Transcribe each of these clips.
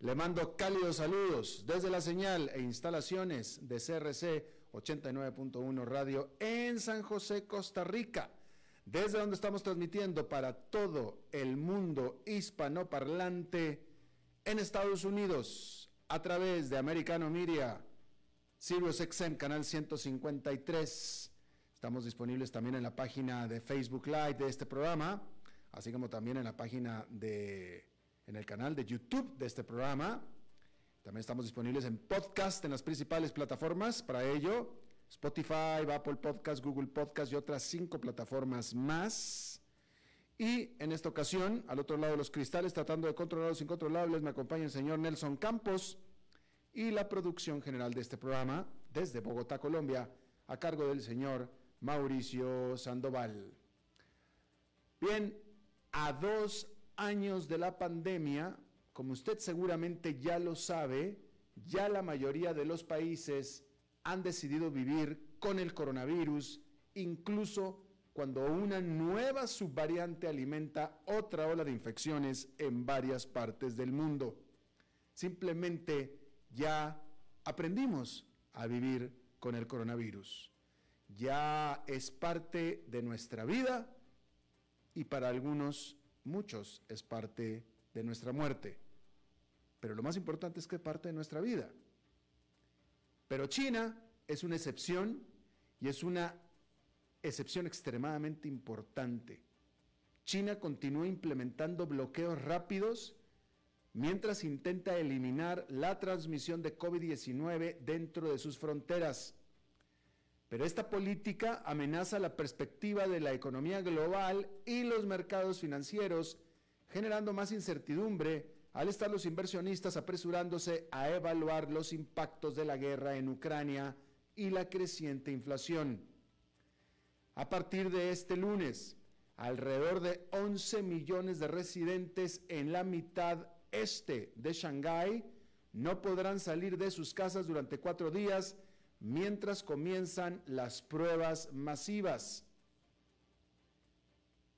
le mando cálidos saludos desde la señal e instalaciones de CRC 89.1 Radio en San José, Costa Rica, desde donde estamos transmitiendo para todo el mundo hispanoparlante en Estados Unidos a través de Americano Media, Sirius XM, canal 153. Estamos disponibles también en la página de Facebook Live de este programa, así como también en la página de en el canal de YouTube de este programa. También estamos disponibles en podcast en las principales plataformas. Para ello, Spotify, Apple Podcast, Google Podcast y otras cinco plataformas más. Y en esta ocasión, al otro lado de los cristales, tratando de controlar los incontrolables, me acompaña el señor Nelson Campos y la producción general de este programa desde Bogotá, Colombia, a cargo del señor Mauricio Sandoval. Bien, a dos años de la pandemia, como usted seguramente ya lo sabe, ya la mayoría de los países han decidido vivir con el coronavirus, incluso cuando una nueva subvariante alimenta otra ola de infecciones en varias partes del mundo. Simplemente ya aprendimos a vivir con el coronavirus. Ya es parte de nuestra vida y para algunos muchos es parte de nuestra muerte. Pero lo más importante es que es parte de nuestra vida. Pero China es una excepción y es una excepción extremadamente importante. China continúa implementando bloqueos rápidos mientras intenta eliminar la transmisión de COVID-19 dentro de sus fronteras. Pero esta política amenaza la perspectiva de la economía global y los mercados financieros, generando más incertidumbre al estar los inversionistas apresurándose a evaluar los impactos de la guerra en Ucrania y la creciente inflación. A partir de este lunes, alrededor de 11 millones de residentes en la mitad este de Shanghái no podrán salir de sus casas durante cuatro días mientras comienzan las pruebas masivas.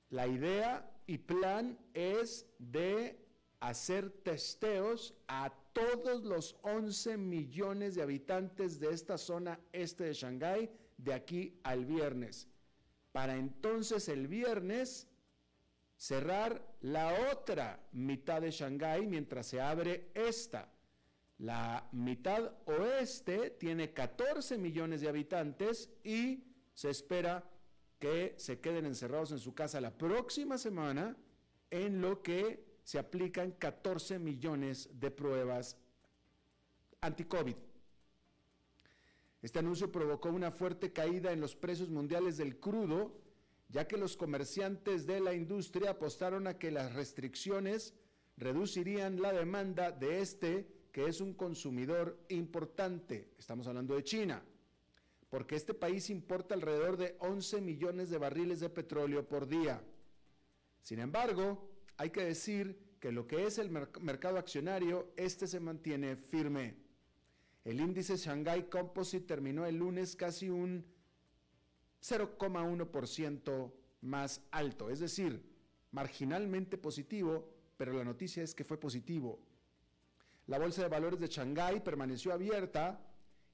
La idea y plan es de hacer testeos a todos los 11 millones de habitantes de esta zona este de Shanghái de aquí al viernes. Para entonces el viernes cerrar la otra mitad de Shanghái mientras se abre esta. La mitad oeste tiene 14 millones de habitantes y se espera que se queden encerrados en su casa la próxima semana en lo que se aplican 14 millones de pruebas anti-COVID. Este anuncio provocó una fuerte caída en los precios mundiales del crudo, ya que los comerciantes de la industria apostaron a que las restricciones reducirían la demanda de este que es un consumidor importante, estamos hablando de China, porque este país importa alrededor de 11 millones de barriles de petróleo por día. Sin embargo, hay que decir que lo que es el mercado accionario, este se mantiene firme. El índice Shanghai Composite terminó el lunes casi un 0,1% más alto, es decir, marginalmente positivo, pero la noticia es que fue positivo. La Bolsa de Valores de Shanghái permaneció abierta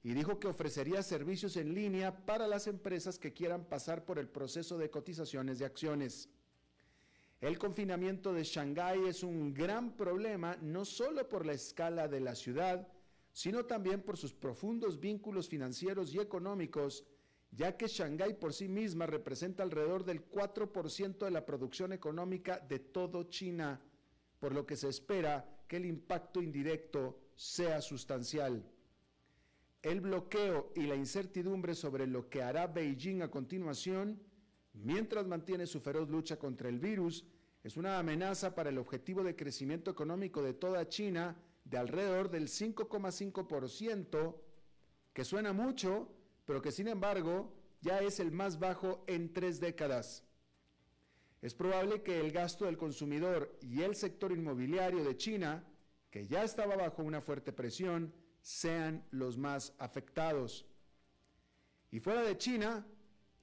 y dijo que ofrecería servicios en línea para las empresas que quieran pasar por el proceso de cotizaciones de acciones. El confinamiento de Shanghái es un gran problema no solo por la escala de la ciudad, sino también por sus profundos vínculos financieros y económicos, ya que Shanghái por sí misma representa alrededor del 4% de la producción económica de todo China, por lo que se espera que el impacto indirecto sea sustancial. El bloqueo y la incertidumbre sobre lo que hará Beijing a continuación, mientras mantiene su feroz lucha contra el virus, es una amenaza para el objetivo de crecimiento económico de toda China de alrededor del 5,5%, que suena mucho, pero que sin embargo ya es el más bajo en tres décadas. Es probable que el gasto del consumidor y el sector inmobiliario de China, que ya estaba bajo una fuerte presión, sean los más afectados. Y fuera de China,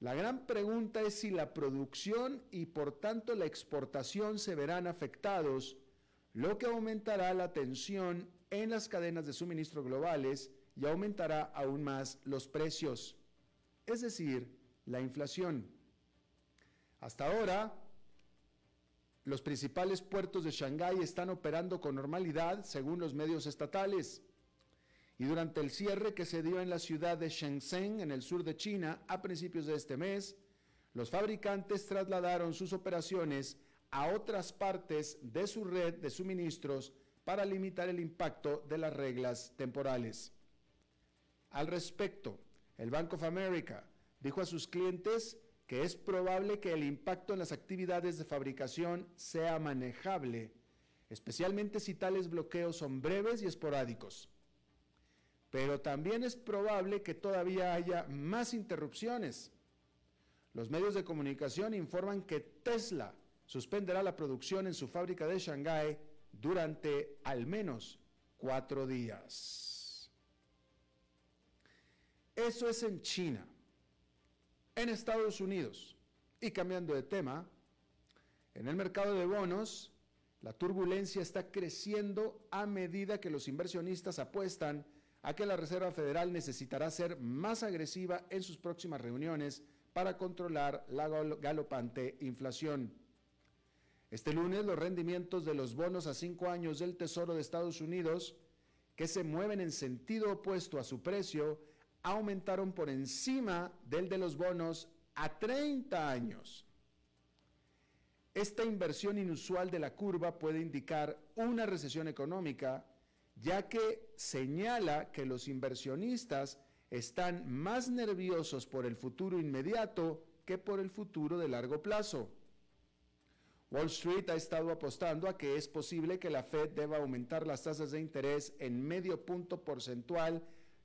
la gran pregunta es si la producción y por tanto la exportación se verán afectados, lo que aumentará la tensión en las cadenas de suministro globales y aumentará aún más los precios, es decir, la inflación. Hasta ahora, los principales puertos de Shanghái están operando con normalidad según los medios estatales. Y durante el cierre que se dio en la ciudad de Shenzhen, en el sur de China, a principios de este mes, los fabricantes trasladaron sus operaciones a otras partes de su red de suministros para limitar el impacto de las reglas temporales. Al respecto, el Bank of America dijo a sus clientes que es probable que el impacto en las actividades de fabricación sea manejable, especialmente si tales bloqueos son breves y esporádicos. Pero también es probable que todavía haya más interrupciones. Los medios de comunicación informan que Tesla suspenderá la producción en su fábrica de Shanghái durante al menos cuatro días. Eso es en China. En Estados Unidos, y cambiando de tema, en el mercado de bonos, la turbulencia está creciendo a medida que los inversionistas apuestan a que la Reserva Federal necesitará ser más agresiva en sus próximas reuniones para controlar la galopante inflación. Este lunes los rendimientos de los bonos a cinco años del Tesoro de Estados Unidos, que se mueven en sentido opuesto a su precio, aumentaron por encima del de los bonos a 30 años. Esta inversión inusual de la curva puede indicar una recesión económica, ya que señala que los inversionistas están más nerviosos por el futuro inmediato que por el futuro de largo plazo. Wall Street ha estado apostando a que es posible que la Fed deba aumentar las tasas de interés en medio punto porcentual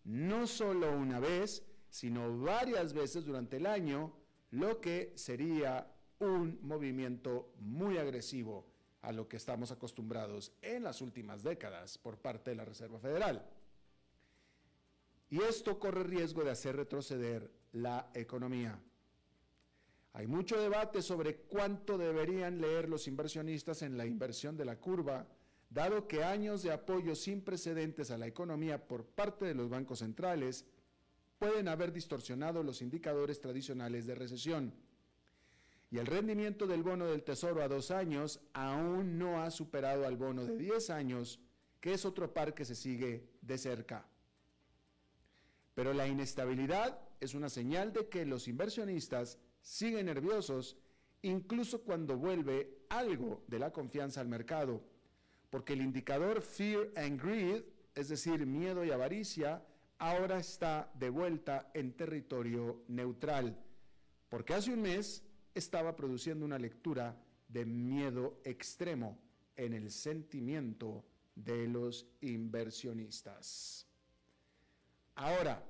no solo una vez, sino varias veces durante el año, lo que sería un movimiento muy agresivo a lo que estamos acostumbrados en las últimas décadas por parte de la Reserva Federal. Y esto corre riesgo de hacer retroceder la economía. Hay mucho debate sobre cuánto deberían leer los inversionistas en la inversión de la curva dado que años de apoyo sin precedentes a la economía por parte de los bancos centrales pueden haber distorsionado los indicadores tradicionales de recesión. Y el rendimiento del bono del Tesoro a dos años aún no ha superado al bono de 10 años, que es otro par que se sigue de cerca. Pero la inestabilidad es una señal de que los inversionistas siguen nerviosos incluso cuando vuelve algo de la confianza al mercado porque el indicador Fear and Greed, es decir, miedo y avaricia, ahora está de vuelta en territorio neutral, porque hace un mes estaba produciendo una lectura de miedo extremo en el sentimiento de los inversionistas. Ahora,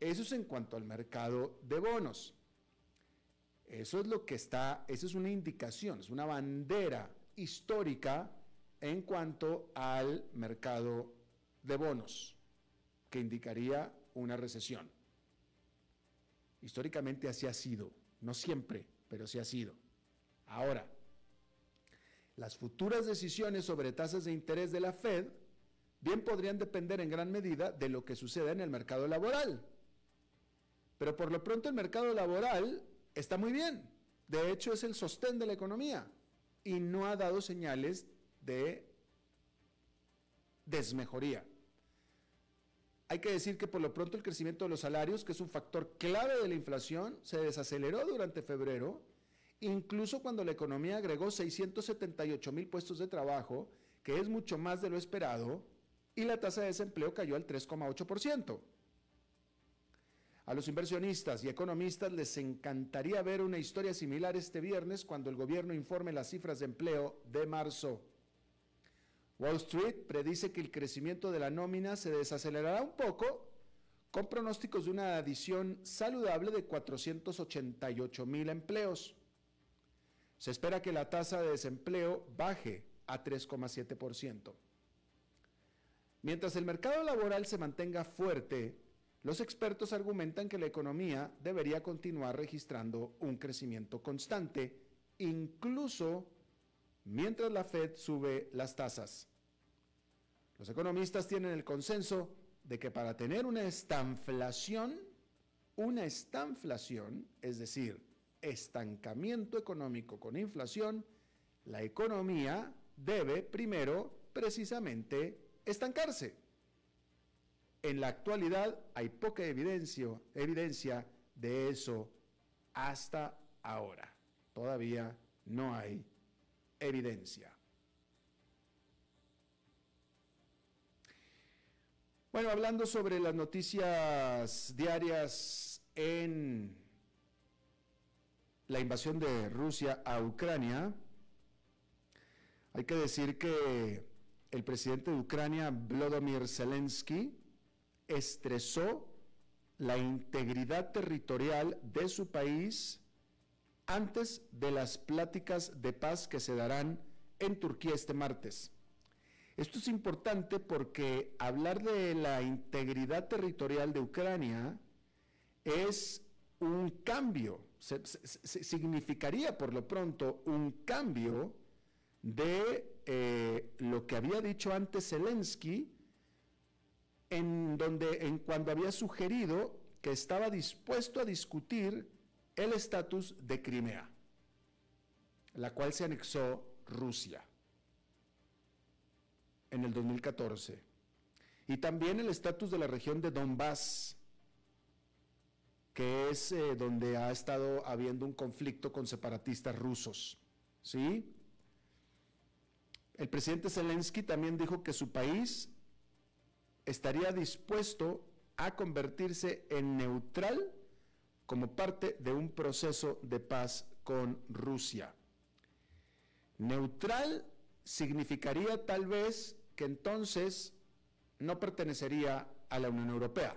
eso es en cuanto al mercado de bonos. Eso es lo que está, eso es una indicación, es una bandera histórica en cuanto al mercado de bonos, que indicaría una recesión. Históricamente así ha sido, no siempre, pero sí ha sido. Ahora, las futuras decisiones sobre tasas de interés de la Fed bien podrían depender en gran medida de lo que suceda en el mercado laboral. Pero por lo pronto el mercado laboral está muy bien. De hecho, es el sostén de la economía y no ha dado señales de desmejoría. hay que decir que por lo pronto el crecimiento de los salarios, que es un factor clave de la inflación, se desaceleró durante febrero, incluso cuando la economía agregó 678 mil puestos de trabajo, que es mucho más de lo esperado, y la tasa de desempleo cayó al 3,8%. A los inversionistas y economistas les encantaría ver una historia similar este viernes cuando el gobierno informe las cifras de empleo de marzo. Wall Street predice que el crecimiento de la nómina se desacelerará un poco, con pronósticos de una adición saludable de 488 mil empleos. Se espera que la tasa de desempleo baje a 3,7%. Mientras el mercado laboral se mantenga fuerte, los expertos argumentan que la economía debería continuar registrando un crecimiento constante, incluso mientras la Fed sube las tasas. Los economistas tienen el consenso de que para tener una estanflación, una estanflación, es decir, estancamiento económico con inflación, la economía debe primero precisamente estancarse. En la actualidad hay poca evidencia, evidencia de eso hasta ahora. Todavía no hay evidencia. Bueno, hablando sobre las noticias diarias en la invasión de Rusia a Ucrania, hay que decir que el presidente de Ucrania, Volodymyr Zelensky, estresó la integridad territorial de su país antes de las pláticas de paz que se darán en Turquía este martes. Esto es importante porque hablar de la integridad territorial de Ucrania es un cambio, significaría por lo pronto un cambio de eh, lo que había dicho antes Zelensky, en donde en cuando había sugerido que estaba dispuesto a discutir el estatus de Crimea, la cual se anexó Rusia en el 2014. Y también el estatus de la región de Donbass, que es eh, donde ha estado habiendo un conflicto con separatistas rusos. ¿Sí? El presidente Zelensky también dijo que su país estaría dispuesto a convertirse en neutral como parte de un proceso de paz con Rusia. Neutral significaría tal vez que entonces no pertenecería a la Unión Europea,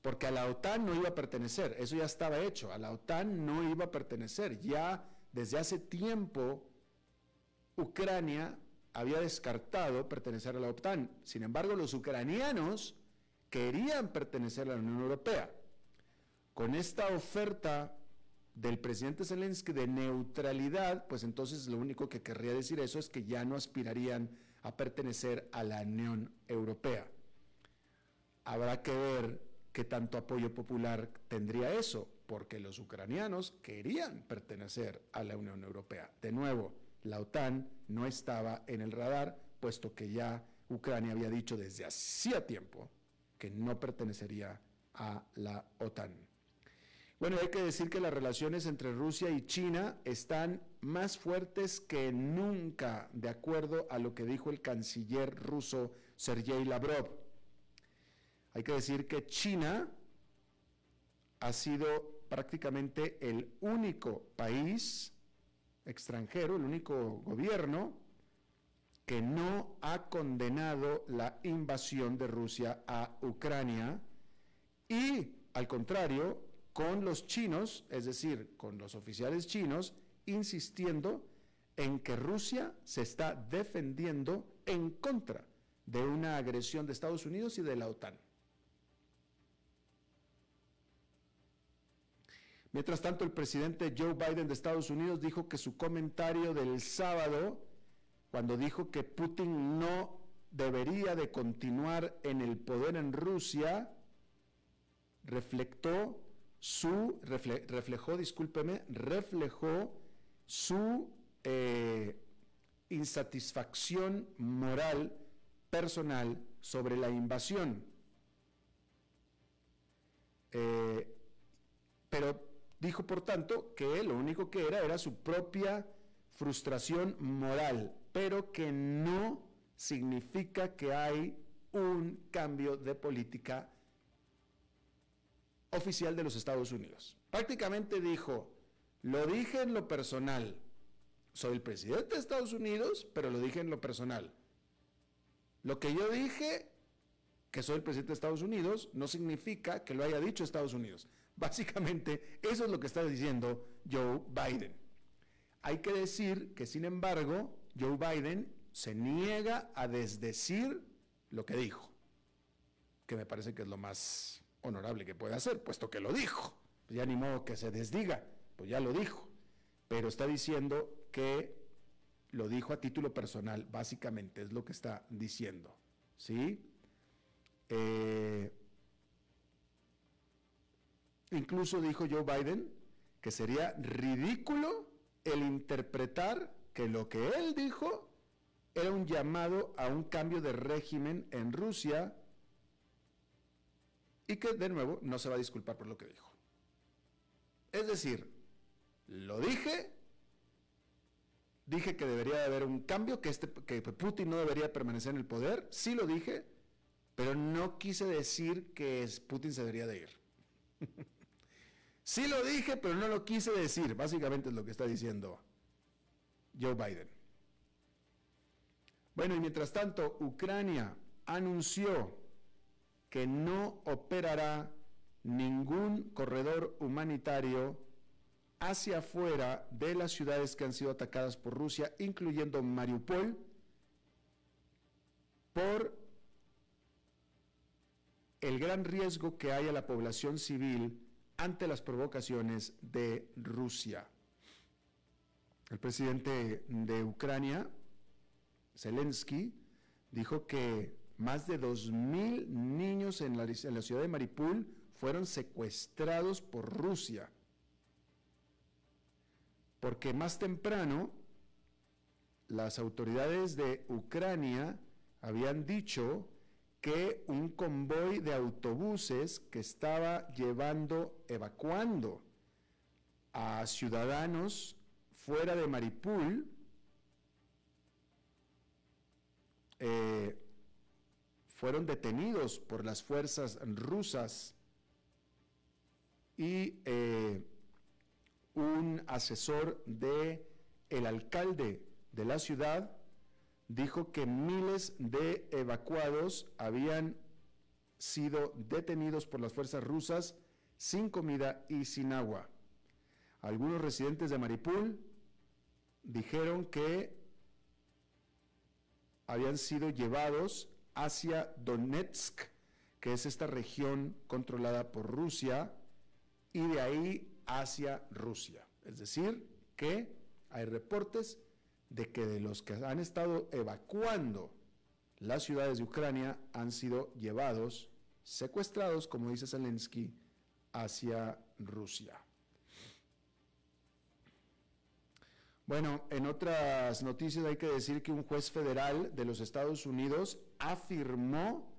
porque a la OTAN no iba a pertenecer, eso ya estaba hecho, a la OTAN no iba a pertenecer, ya desde hace tiempo Ucrania había descartado pertenecer a la OTAN, sin embargo los ucranianos querían pertenecer a la Unión Europea. Con esta oferta del presidente Zelensky de neutralidad, pues entonces lo único que querría decir eso es que ya no aspirarían a pertenecer a la Unión Europea. Habrá que ver qué tanto apoyo popular tendría eso, porque los ucranianos querían pertenecer a la Unión Europea. De nuevo, la OTAN no estaba en el radar, puesto que ya Ucrania había dicho desde hacía tiempo que no pertenecería a la OTAN. Bueno, hay que decir que las relaciones entre Rusia y China están más fuertes que nunca, de acuerdo a lo que dijo el canciller ruso Sergei Lavrov. Hay que decir que China ha sido prácticamente el único país extranjero, el único gobierno que no ha condenado la invasión de Rusia a Ucrania y, al contrario, con los chinos, es decir, con los oficiales chinos, insistiendo en que Rusia se está defendiendo en contra de una agresión de Estados Unidos y de la OTAN. Mientras tanto, el presidente Joe Biden de Estados Unidos dijo que su comentario del sábado, cuando dijo que Putin no debería de continuar en el poder en Rusia, reflectó su, reflejó, discúlpeme, reflejó su eh, insatisfacción moral personal sobre la invasión. Eh, pero dijo, por tanto, que lo único que era era su propia frustración moral, pero que no significa que hay un cambio de política oficial de los Estados Unidos. Prácticamente dijo, lo dije en lo personal, soy el presidente de Estados Unidos, pero lo dije en lo personal. Lo que yo dije, que soy el presidente de Estados Unidos, no significa que lo haya dicho Estados Unidos. Básicamente, eso es lo que está diciendo Joe Biden. Hay que decir que, sin embargo, Joe Biden se niega a desdecir lo que dijo, que me parece que es lo más honorable que puede hacer, puesto que lo dijo. ya ni modo que se desdiga, pues ya lo dijo. Pero está diciendo que lo dijo a título personal, básicamente, es lo que está diciendo. ¿Sí? Eh, incluso dijo Joe Biden que sería ridículo el interpretar que lo que él dijo era un llamado a un cambio de régimen en Rusia y que de nuevo no se va a disculpar por lo que dijo. Es decir, lo dije, dije que debería de haber un cambio, que, este, que Putin no debería permanecer en el poder, sí lo dije, pero no quise decir que Putin se debería de ir. sí lo dije, pero no lo quise decir, básicamente es lo que está diciendo Joe Biden. Bueno, y mientras tanto, Ucrania anunció que no operará ningún corredor humanitario hacia afuera de las ciudades que han sido atacadas por Rusia, incluyendo Mariupol, por el gran riesgo que hay a la población civil ante las provocaciones de Rusia. El presidente de Ucrania, Zelensky, dijo que más de 2.000 niños en la, en la ciudad de Maripul fueron secuestrados por Rusia. Porque más temprano las autoridades de Ucrania habían dicho que un convoy de autobuses que estaba llevando, evacuando a ciudadanos fuera de Maripul, eh, fueron detenidos por las fuerzas rusas y eh, un asesor de el alcalde de la ciudad dijo que miles de evacuados habían sido detenidos por las fuerzas rusas sin comida y sin agua. Algunos residentes de Maripul dijeron que habían sido llevados hacia Donetsk, que es esta región controlada por Rusia, y de ahí hacia Rusia. Es decir, que hay reportes de que de los que han estado evacuando las ciudades de Ucrania han sido llevados, secuestrados, como dice Zelensky, hacia Rusia. Bueno, en otras noticias hay que decir que un juez federal de los Estados Unidos afirmó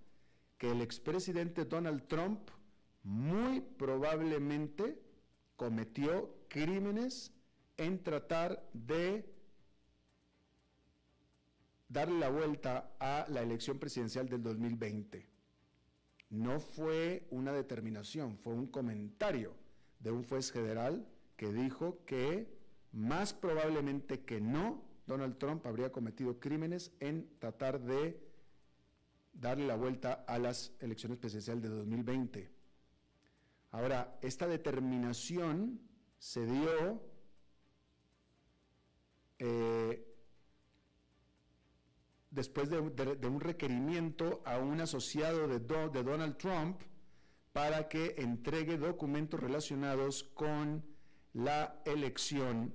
que el expresidente Donald Trump muy probablemente cometió crímenes en tratar de darle la vuelta a la elección presidencial del 2020. No fue una determinación, fue un comentario de un juez federal que dijo que más probablemente que no, Donald Trump habría cometido crímenes en tratar de darle la vuelta a las elecciones presidenciales de 2020. Ahora, esta determinación se dio eh, después de, un requerimiento a un asociado de, de Donald Trump para que entregue documentos relacionados con la elección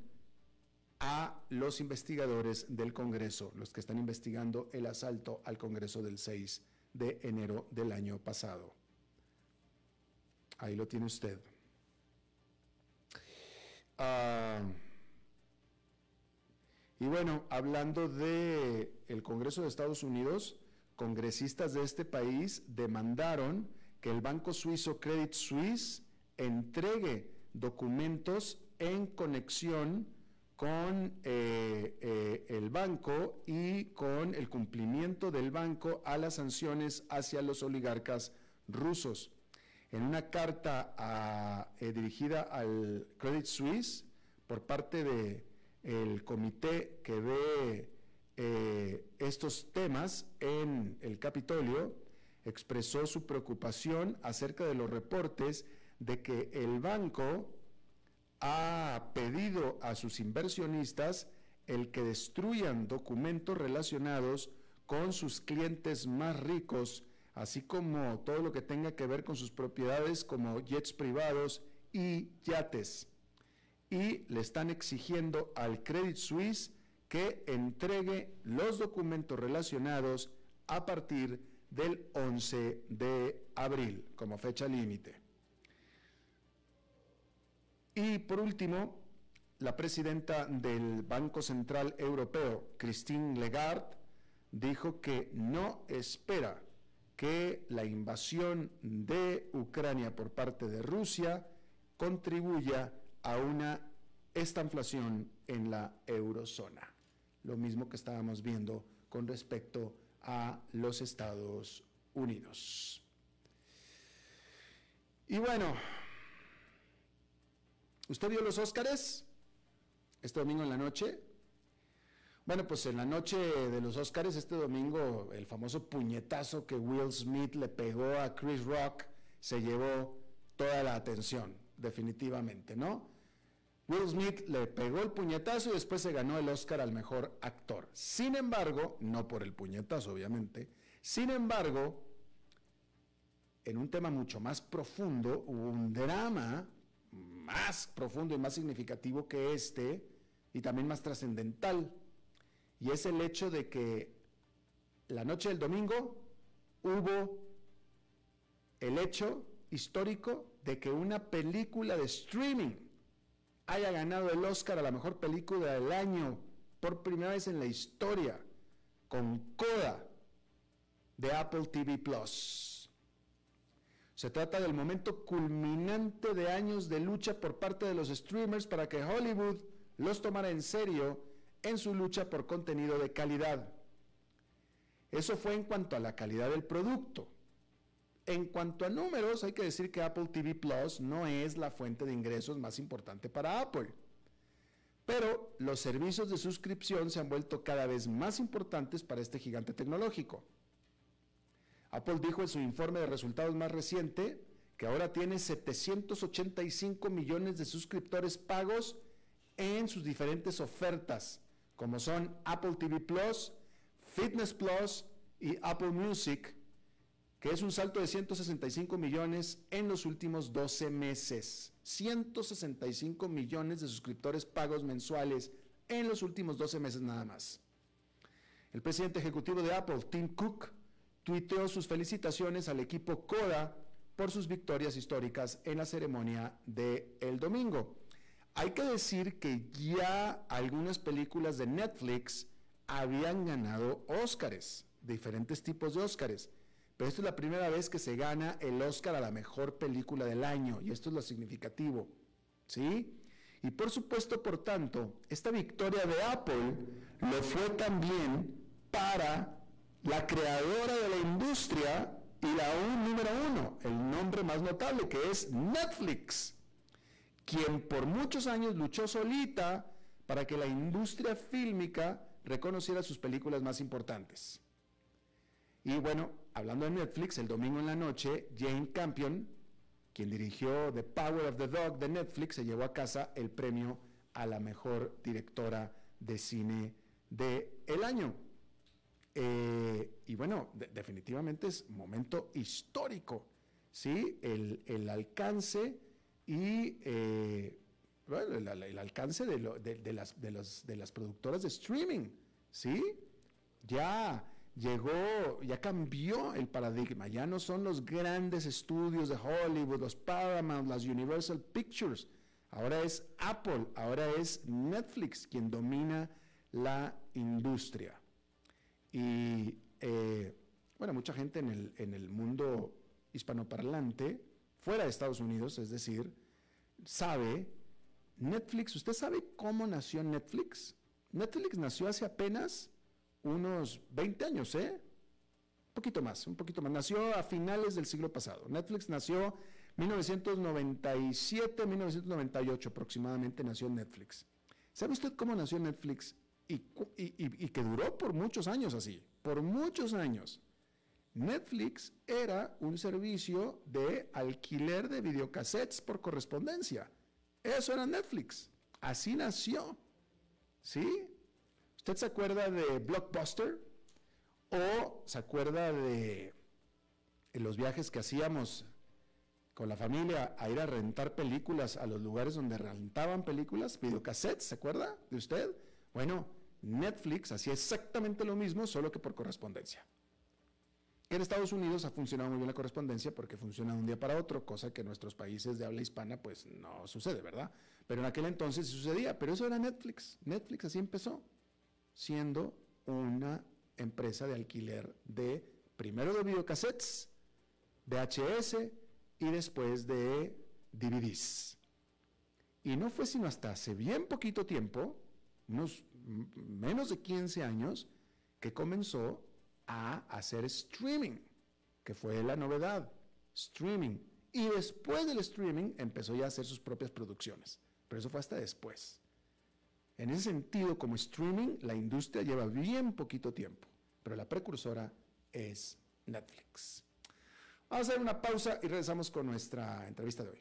a los investigadores del Congreso, los que están investigando el asalto al Congreso del 6 de enero del año pasado. Ahí lo tiene usted. Ah, y bueno, hablando de el Congreso de Estados Unidos, congresistas de este país demandaron que el banco suizo Credit Suisse entregue documentos en conexión con eh, eh, el banco y con el cumplimiento del banco a las sanciones hacia los oligarcas rusos. En una carta eh, dirigida al Credit Suisse por parte del comité que ve estos temas en el Capitolio, expresó su preocupación acerca de los reportes de que el banco ha pedido a sus inversionistas el que destruyan documentos relacionados con sus clientes más ricos, así como todo lo que tenga que ver con sus propiedades como jets privados y yates. Y le están exigiendo al Credit Suisse que entregue los documentos relacionados a partir del 11 de abril como fecha límite. Y por último, la presidenta del Banco Central Europeo, Christine Lagarde, dijo que no espera que la invasión de Ucrania por parte de Rusia contribuya a una estanflación en la eurozona. Lo mismo que estábamos viendo con respecto a los Estados Unidos. Y bueno, ¿Usted vio los Óscares? Este domingo en la noche. Bueno, pues en la noche de los Óscares, este domingo, el famoso puñetazo que Will Smith le pegó a Chris Rock se llevó toda la atención, definitivamente, ¿no? Will Smith le pegó el puñetazo y después se ganó el Oscar al mejor actor. Sin embargo, no por el puñetazo, obviamente, sin embargo, en un tema mucho más profundo, hubo un drama más profundo y más significativo que este, y también más trascendental, y es el hecho de que la noche del domingo hubo el hecho histórico de que una película de streaming haya ganado el Oscar a la mejor película del año por primera vez en la historia, con Coda de Apple TV Plus. Se trata del momento culminante de años de lucha por parte de los streamers para que Hollywood los tomara en serio en su lucha por contenido de calidad. Eso fue en cuanto a la calidad del producto. En cuanto a números, hay que decir que Apple TV Plus no es la fuente de ingresos más importante para Apple. Pero los servicios de suscripción se han vuelto cada vez más importantes para este gigante tecnológico. Apple dijo en su informe de resultados más reciente que ahora tiene 785 millones de suscriptores pagos en sus diferentes ofertas, como son Apple TV Plus, Fitness Plus y Apple Music, que es un salto de 165 millones en los últimos 12 meses. 165 millones de suscriptores pagos mensuales en los últimos 12 meses nada más. El presidente ejecutivo de Apple, Tim Cook, tuiteó sus felicitaciones al equipo Coda por sus victorias históricas en la ceremonia del el domingo. Hay que decir que ya algunas películas de Netflix habían ganado Óscares, diferentes tipos de Óscares. Pero esta es la primera vez que se gana el Óscar a la mejor película del año, y esto es lo significativo. ¿Sí? Y por supuesto, por tanto, esta victoria de Apple lo fue también para la creadora de la industria y la un, número uno, el nombre más notable que es Netflix, quien por muchos años luchó solita para que la industria fílmica reconociera sus películas más importantes. Y bueno, hablando de Netflix, el domingo en la noche, Jane Campion, quien dirigió The Power of the Dog de Netflix, se llevó a casa el premio a la mejor directora de cine del el año. Eh, y bueno, definitivamente es momento histórico, ¿sí? El, alcance y eh, el, alcance de, las, de, de las productoras de streaming, ¿sí? Ya llegó, ya cambió el paradigma, ya no son los grandes estudios de Hollywood, los Paramount, las Universal Pictures, ahora es Apple, ahora es Netflix quien domina la industria. Y eh, bueno, mucha gente en el, en el mundo hispanoparlante, fuera de Estados Unidos, es decir, sabe, Netflix, ¿usted sabe cómo nació Netflix? Netflix nació hace apenas unos 20 años, ¿eh? Un poquito más, un poquito más. Nació a finales del siglo pasado. Netflix nació 1997, 1998 aproximadamente nació Netflix. ¿Sabe usted cómo nació Netflix? Y, y, que duró por muchos años así, por muchos años. Netflix era un servicio de alquiler de videocassettes por correspondencia. Eso era Netflix. Así nació. ¿Sí? ¿Usted se acuerda de Blockbuster? ¿O se acuerda de los viajes que hacíamos con la familia a ir a rentar películas a los lugares donde rentaban películas, videocassettes, ¿se acuerda de usted? Bueno, Netflix hacía exactamente lo mismo, solo que por correspondencia. En Estados Unidos ha funcionado muy bien la correspondencia porque funciona de un día para otro, cosa que en nuestros países de habla hispana pues no sucede, ¿verdad? Pero en aquel entonces sucedía, pero eso era Netflix. Netflix así empezó, siendo una empresa de alquiler de, primero de videocassettes, VHS y después de DVDs. Y no fue sino hasta hace bien poquito tiempo, unos menos de 15 años, que comenzó a hacer streaming, que fue la novedad, streaming. Y después del streaming empezó ya a hacer sus propias producciones, pero eso fue hasta después. En ese sentido, como streaming, la industria lleva bien poquito tiempo, pero la precursora es Netflix. Vamos a hacer una pausa y regresamos con nuestra entrevista de hoy.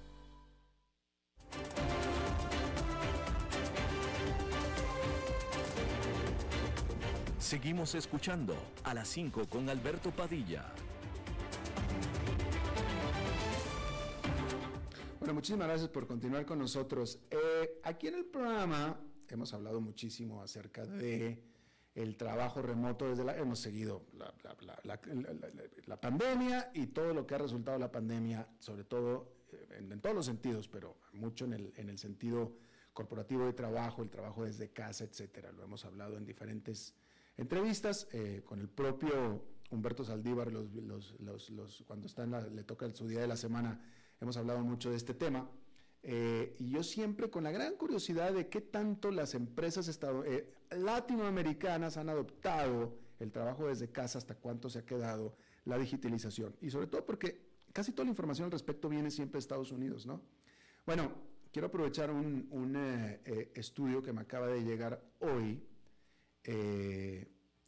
Seguimos escuchando a las 5 con Alberto Padilla. Bueno, muchísimas gracias por continuar con nosotros. Eh, aquí en el programa hemos hablado muchísimo acerca de el trabajo remoto desde la... Hemos seguido la, la, pandemia y todo lo que ha resultado la pandemia, sobre todo eh, en, todos los sentidos, pero mucho en el, en el, sentido corporativo de trabajo, el trabajo desde casa, etcétera. Lo hemos hablado en diferentes entrevistas eh, con el propio Humberto Saldívar, los, los, los, cuando está le toca su día de la semana, hemos hablado mucho de este tema. Eh, y yo siempre con la gran curiosidad de qué tanto las empresas eh, latinoamericanas han adoptado el trabajo desde casa, hasta cuánto se ha quedado la digitalización. Y sobre todo porque casi toda la información al respecto viene siempre de Estados Unidos, ¿no? Bueno, quiero aprovechar un, un eh, estudio que me acaba de llegar hoy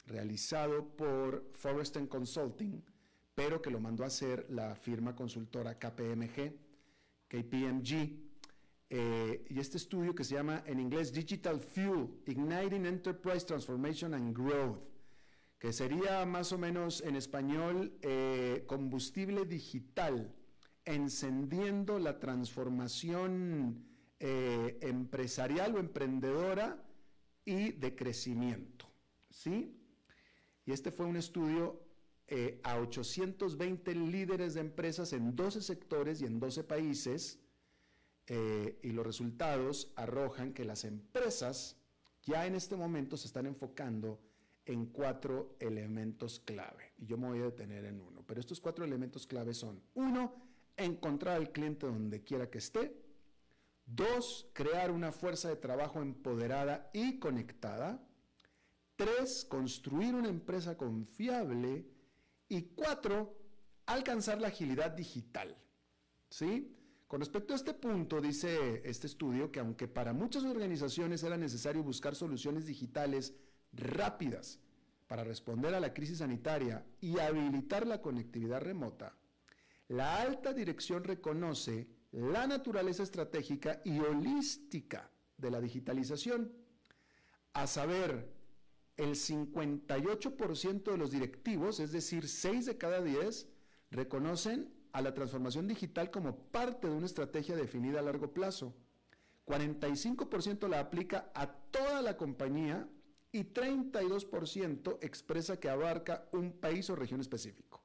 realizado por Forrest Consulting, pero que lo mandó a hacer la firma consultora KPMG, KPMG. Eh, y este estudio que se llama en inglés Digital Fuel, Igniting Enterprise Transformation and Growth, que sería más o menos en español eh, combustible digital, encendiendo la transformación eh, empresarial o emprendedora y de crecimiento. ¿Sí? Y este fue un estudio eh, a 820 líderes de empresas en 12 sectores y en 12 países, y los resultados arrojan que las empresas ya en este momento se están enfocando en cuatro elementos clave. Y yo me voy a detener en uno. Pero estos cuatro elementos clave son, uno, encontrar al cliente donde quiera que esté. Dos, crear una fuerza de trabajo empoderada y conectada. Tres, construir una empresa confiable. Y cuatro, alcanzar la agilidad digital. ¿Sí? Con respecto a este punto, dice este estudio que aunque para muchas organizaciones era necesario buscar soluciones digitales rápidas para responder a la crisis sanitaria y habilitar la conectividad remota, la alta dirección reconoce la naturaleza estratégica y holística de la digitalización, a saber, el 58% de los directivos, es decir, 6 de cada 10, reconocen a la transformación digital como parte de una estrategia definida a largo plazo. 45% la aplica a toda la compañía y 32% expresa que abarca un país o región específico.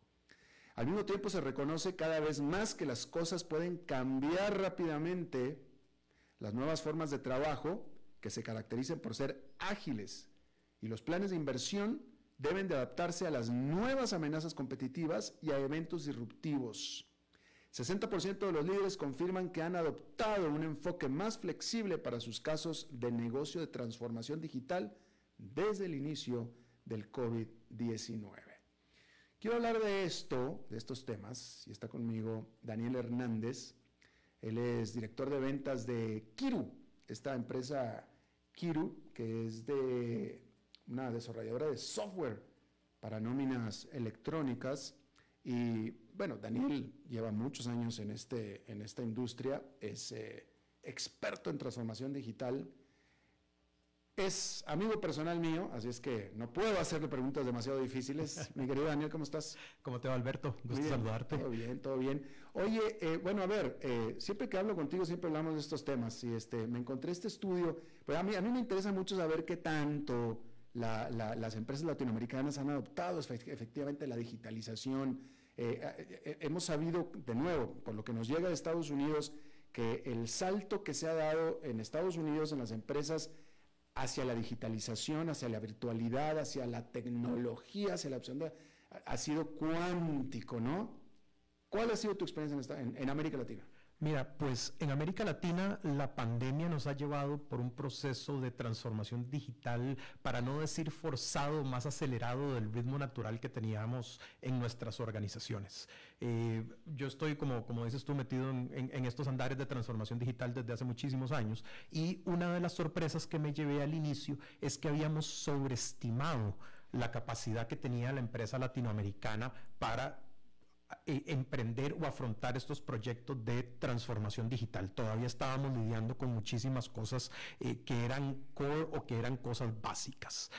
Al mismo tiempo se reconoce cada vez más que las cosas pueden cambiar rápidamente, las nuevas formas de trabajo que se caracterizan por ser ágiles y los planes de inversión deben de adaptarse a las nuevas amenazas competitivas y a eventos disruptivos. 60% de los líderes confirman que han adoptado un enfoque más flexible para sus casos de negocio de transformación digital desde el inicio del COVID-19. Quiero hablar de esto, de estos temas, y está conmigo Daniel Hernández. Él es director de ventas de Kiru, esta empresa Kiru, que es de una desarrolladora de software para nóminas electrónicas. Y bueno, Daniel lleva muchos años en, este, en esta industria, es eh, experto en transformación digital es amigo personal mío, así es que no puedo hacerle preguntas demasiado difíciles. Mi querido Daniel, ¿cómo estás? ¿Cómo te va, Alberto? Gusto saludarte. Todo bien, todo bien. Oye, eh, bueno, a ver, eh, siempre que hablo contigo, siempre hablamos de estos temas. Y este, me encontré este estudio, pues a mí, a mí me interesa mucho saber qué tanto las empresas latinoamericanas han adoptado efectivamente la digitalización. Eh, hemos sabido, de nuevo, por lo que nos llega de Estados Unidos, que el salto que se ha dado en Estados Unidos en las empresas hacia la digitalización, hacia la virtualidad, hacia la tecnología, hacia la opción de, ha sido cuántico, ¿no? ¿Cuál ha sido tu experiencia en América Latina? Mira, pues en América Latina la pandemia nos ha llevado por un proceso de transformación digital, para no decir forzado, más acelerado del ritmo natural que teníamos en nuestras organizaciones. Eh, yo estoy, como, como dices tú, metido en, en, estos andares de transformación digital desde hace muchísimos años y una de las sorpresas que me llevé al inicio es que habíamos sobreestimado la capacidad que tenía la empresa latinoamericana para e, emprender o afrontar estos proyectos de transformación digital. Todavía estábamos lidiando con muchísimas cosas eh, que eran core o que eran cosas básicas.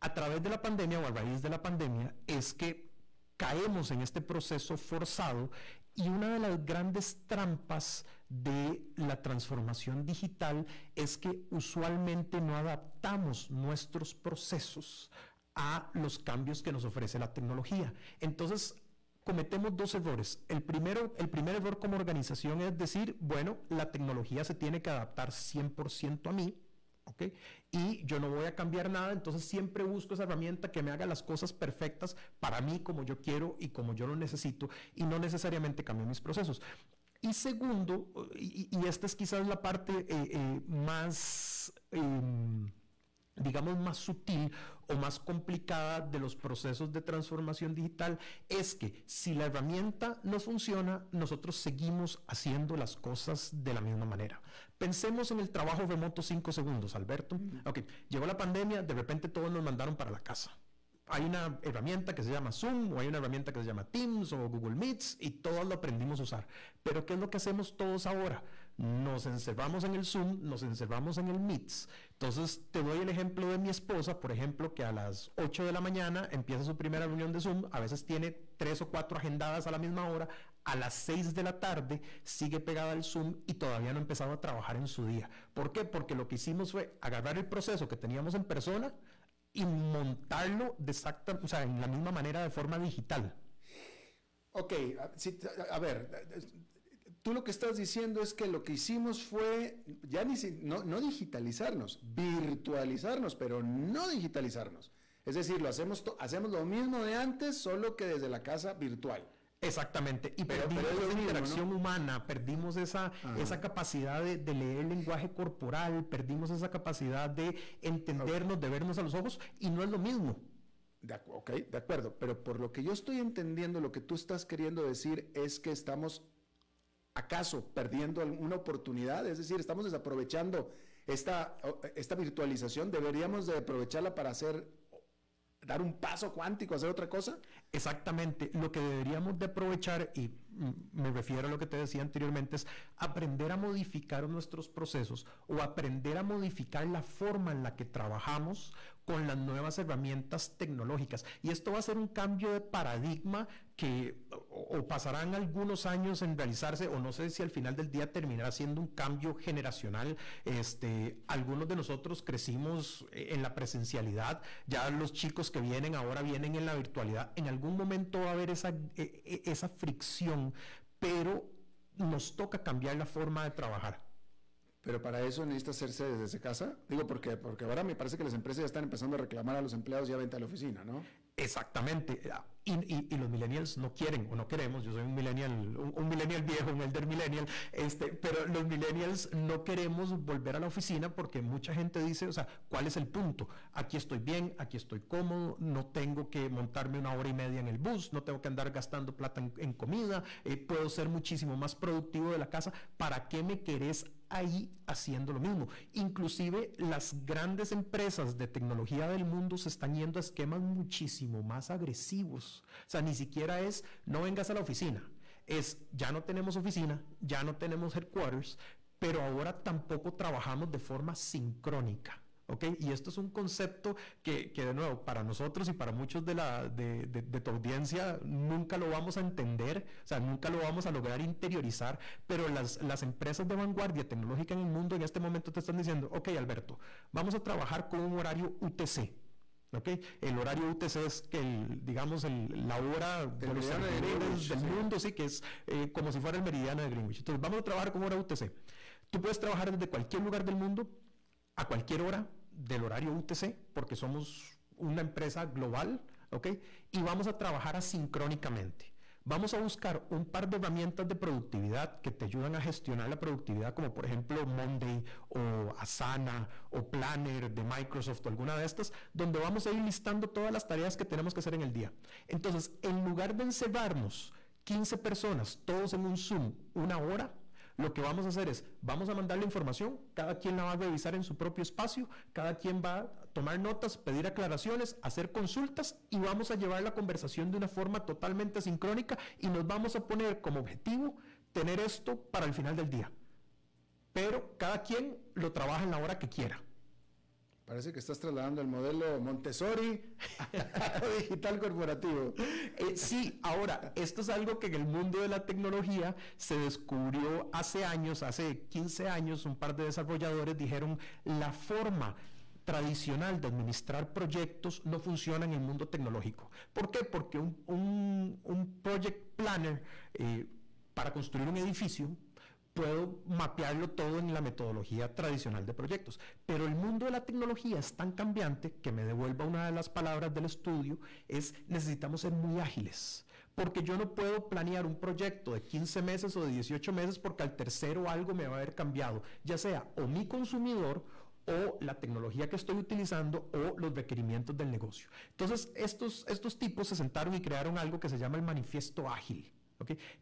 A través de la pandemia o a raíz de la pandemia es que caemos en este proceso forzado y una de las grandes trampas de la transformación digital es que usualmente no adaptamos nuestros procesos a los cambios que nos ofrece la tecnología. Entonces, cometemos dos errores. El, primero, el primer error como organización es decir, bueno, la tecnología se tiene que adaptar 100% a mí, ¿ok? Y yo no voy a cambiar nada, entonces siempre busco esa herramienta que me haga las cosas perfectas para mí como yo quiero y como yo lo necesito y no necesariamente cambio mis procesos. Y segundo, y, esta es quizás la parte eh, eh, más... Em, digamos, más sutil o más complicada de los procesos de transformación digital es que si la herramienta no funciona, nosotros seguimos haciendo las cosas de la misma manera. Pensemos en el trabajo remoto cinco segundos, Alberto. Ok, llegó la pandemia, de repente todos nos mandaron para la casa. hay una herramienta que se llama Zoom o hay una herramienta que se llama Teams o Google Meets y todos lo aprendimos a usar. Pero ¿qué es lo que hacemos todos ahora? Nos encerramos en el Zoom, nos encerramos en el Meets. Entonces te doy el ejemplo de mi esposa, por ejemplo, que a las 8 de la mañana empieza su primera reunión de Zoom, a veces tiene tres o cuatro agendadas a la misma hora, a las 6 de la tarde sigue pegada al Zoom y todavía no ha empezado a trabajar en su día. ¿Por qué? Porque lo que hicimos fue agarrar el proceso que teníamos en persona, y montarlo de exacta, o sea, en la misma manera de forma digital. Ok, a, ver, tú lo que estás diciendo es que lo que hicimos fue ya ni no, no digitalizarnos, virtualizarnos, pero no digitalizarnos. Es decir, lo hacemos, hacemos lo mismo de antes, solo que desde la casa virtual. Exactamente, y perdimos esa interacción humana, perdimos esa, esa capacidad de, leer el lenguaje corporal, perdimos esa capacidad de entendernos, de vernos a los ojos, y no es lo mismo. De, ok, de acuerdo, pero por lo que yo estoy entendiendo, lo que tú estás queriendo decir es que estamos, acaso, perdiendo una oportunidad, es decir, estamos desaprovechando esta, esta virtualización, deberíamos de aprovecharla para hacer dar un paso cuántico, hacer otra cosa? Exactamente. Lo que deberíamos de aprovechar, y me refiero a lo que te decía anteriormente, es aprender a modificar nuestros procesos o aprender a modificar la forma en la que trabajamos con las nuevas herramientas tecnológicas. Y esto va a ser un cambio de paradigma que o, pasarán algunos años en realizarse, o no sé si al final del día terminará siendo un cambio generacional. Este, algunos de nosotros crecimos en la presencialidad, ya los chicos que vienen ahora vienen en la virtualidad. En algún momento va a haber esa, e, e, esa fricción, pero nos toca cambiar la forma de trabajar. Pero para eso necesita hacerse desde casa. Digo, porque, porque ahora me parece que las empresas ya están empezando a reclamar a los empleados ya venta a la oficina, ¿no? Exactamente. Y, los millennials no quieren o no queremos. Yo soy un millennial, un, millennial viejo, un elder millennial. Este, pero los millennials no queremos volver a la oficina porque mucha gente dice, o sea, ¿cuál es el punto? Aquí estoy bien, aquí estoy cómodo, no tengo que montarme una hora y media en el bus, no tengo que andar gastando plata en, comida, eh, puedo ser muchísimo más productivo de la casa. ¿Para qué me querés ahí haciendo lo mismo. Inclusive las grandes empresas de tecnología del mundo se están yendo a esquemas muchísimo más agresivos. O sea, ni siquiera es no vengas a la oficina. Es ya no tenemos oficina, ya no tenemos headquarters, pero ahora tampoco trabajamos de forma sincrónica. Y esto es un concepto que, de nuevo, para nosotros y para muchos de, la, de, tu audiencia nunca lo vamos a entender, o sea, nunca lo vamos a lograr interiorizar, pero las, las empresas de vanguardia tecnológica en el mundo en este momento te están diciendo, ok, Alberto, vamos a trabajar con un horario UTC. ¿Okay? El horario UTC es que, el, digamos, el, la hora de los del mundo, sí, que es eh, como si fuera el meridiano de Greenwich. Entonces, vamos a trabajar con hora UTC. Tú puedes trabajar desde cualquier lugar del mundo, a cualquier hora, del horario UTC, porque somos una empresa global, ¿ok? Y vamos a trabajar asincrónicamente. Vamos a buscar un par de herramientas de productividad que te ayudan a gestionar la productividad, como por ejemplo Monday o Asana o Planner de Microsoft o alguna de estas, donde vamos a ir listando todas las tareas que tenemos que hacer en el día. Entonces, en lugar de encerrarnos 15 personas, todos en un Zoom, una hora, lo que vamos a hacer es, vamos a mandar la información, cada quien la va a revisar en su propio espacio, cada quien va a tomar notas, pedir aclaraciones, hacer consultas y vamos a llevar la conversación de una forma totalmente sincrónica y nos vamos a poner como objetivo tener esto para el final del día. Pero cada quien lo trabaja en la hora que quiera. Parece que estás trasladando el modelo Montessori a digital corporativo. Eh, sí, ahora, esto es algo que en el mundo de la tecnología se descubrió hace años, hace 15 años, un par de desarrolladores dijeron la forma tradicional de administrar proyectos no funciona en el mundo tecnológico. ¿Por qué? Porque un, project planner eh, para construir un edificio puedo mapearlo todo en la metodología tradicional de proyectos. Pero el mundo de la tecnología es tan cambiante que me devuelva una de las palabras del estudio, es necesitamos ser muy ágiles. Porque yo no puedo planear un proyecto de 15 meses o de 18 meses porque al tercero algo me va a haber cambiado, ya sea o mi consumidor o la tecnología que estoy utilizando o los requerimientos del negocio. Entonces, estos, estos tipos se sentaron y crearon algo que se llama el manifiesto ágil.